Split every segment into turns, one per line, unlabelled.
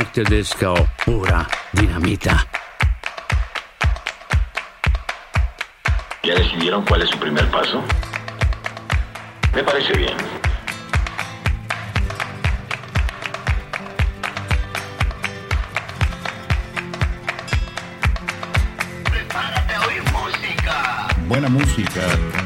Black pura dinamita.
¿Ya decidieron cuál es su primer paso? Me parece bien.
Prepárate a oír música.
Buena música.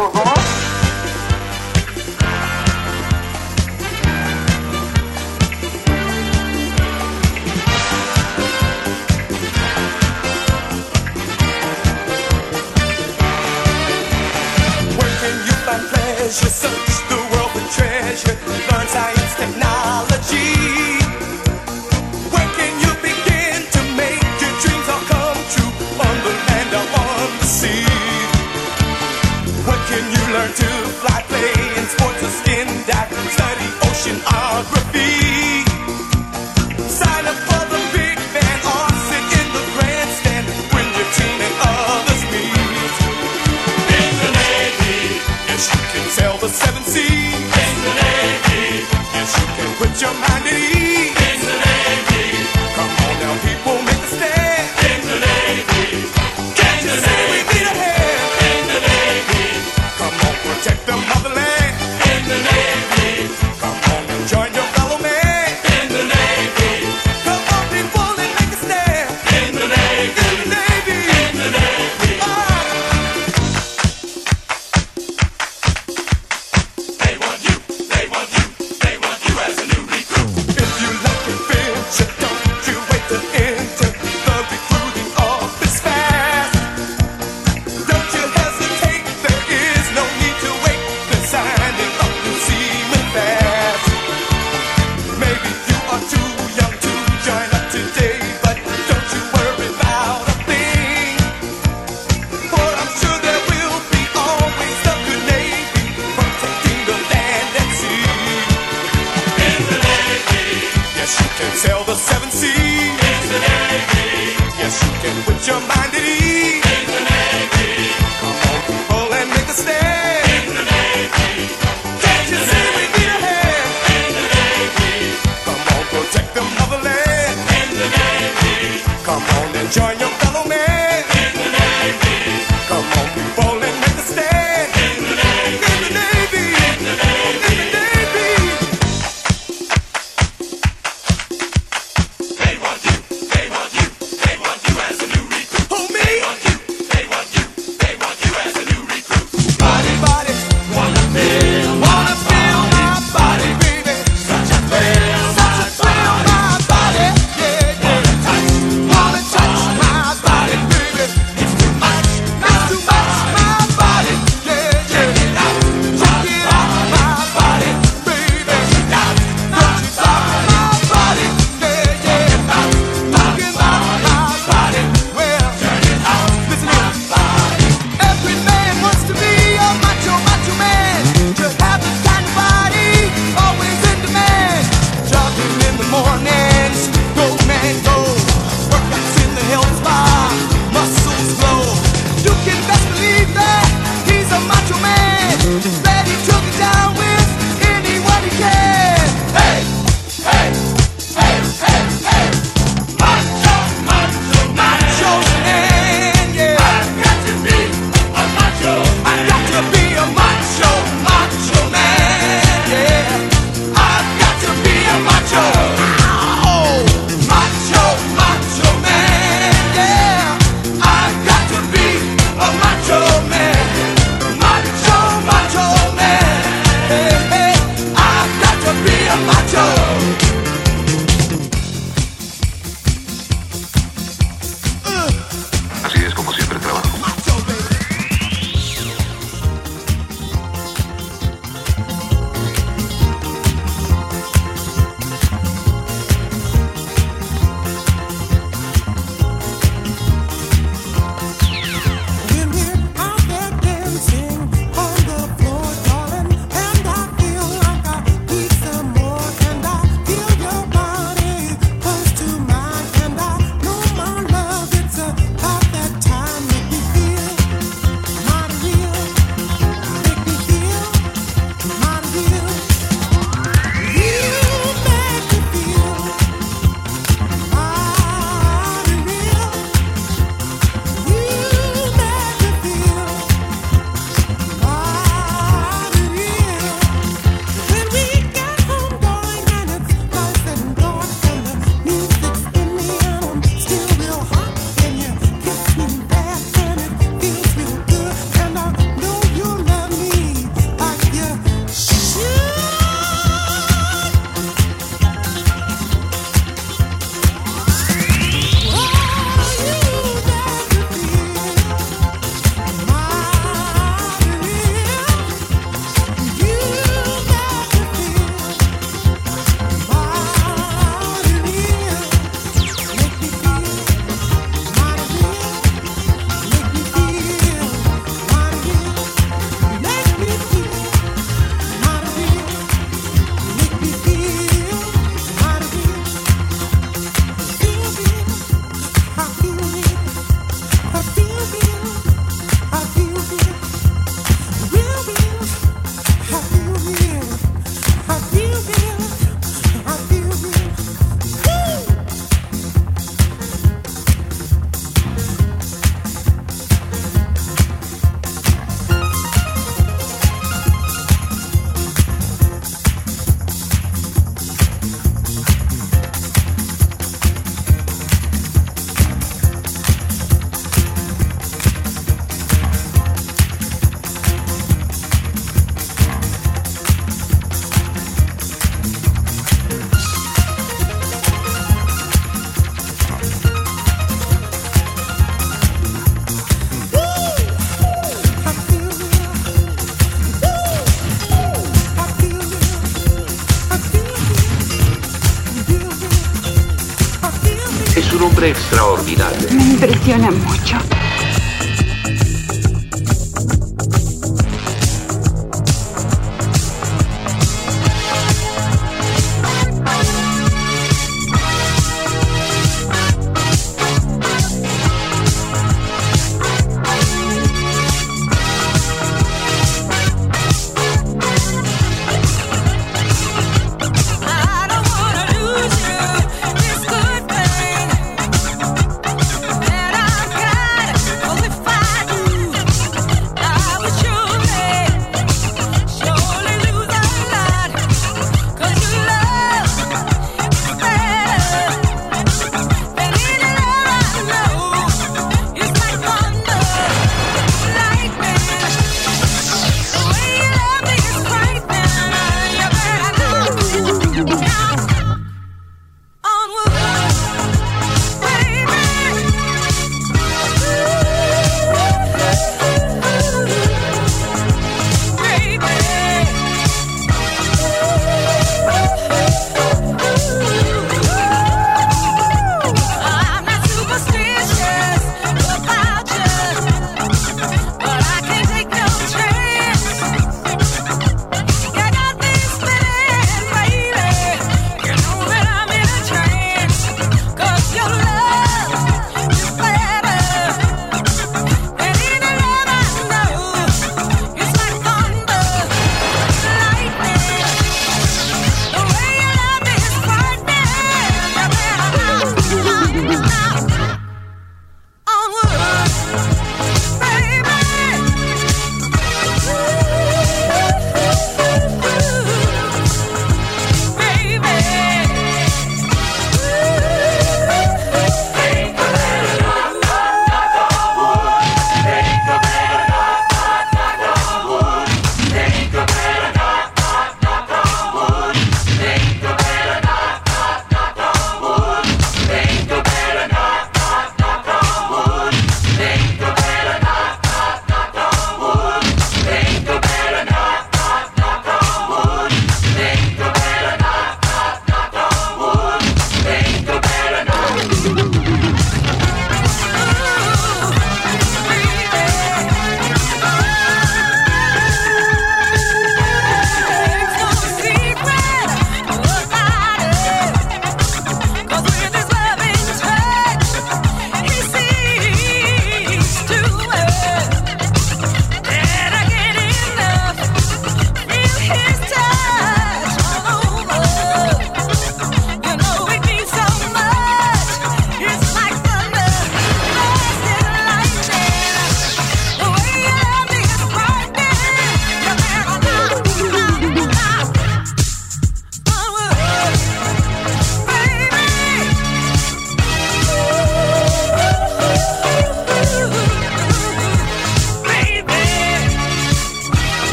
Oh, Me
impresiona mucho.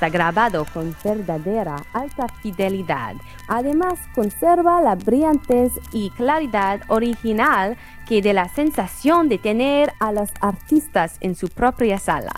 Está grabado con verdadera alta fidelidad. Además, conserva la brillantez y claridad original que de la sensación de tener a los artistas en su propia sala.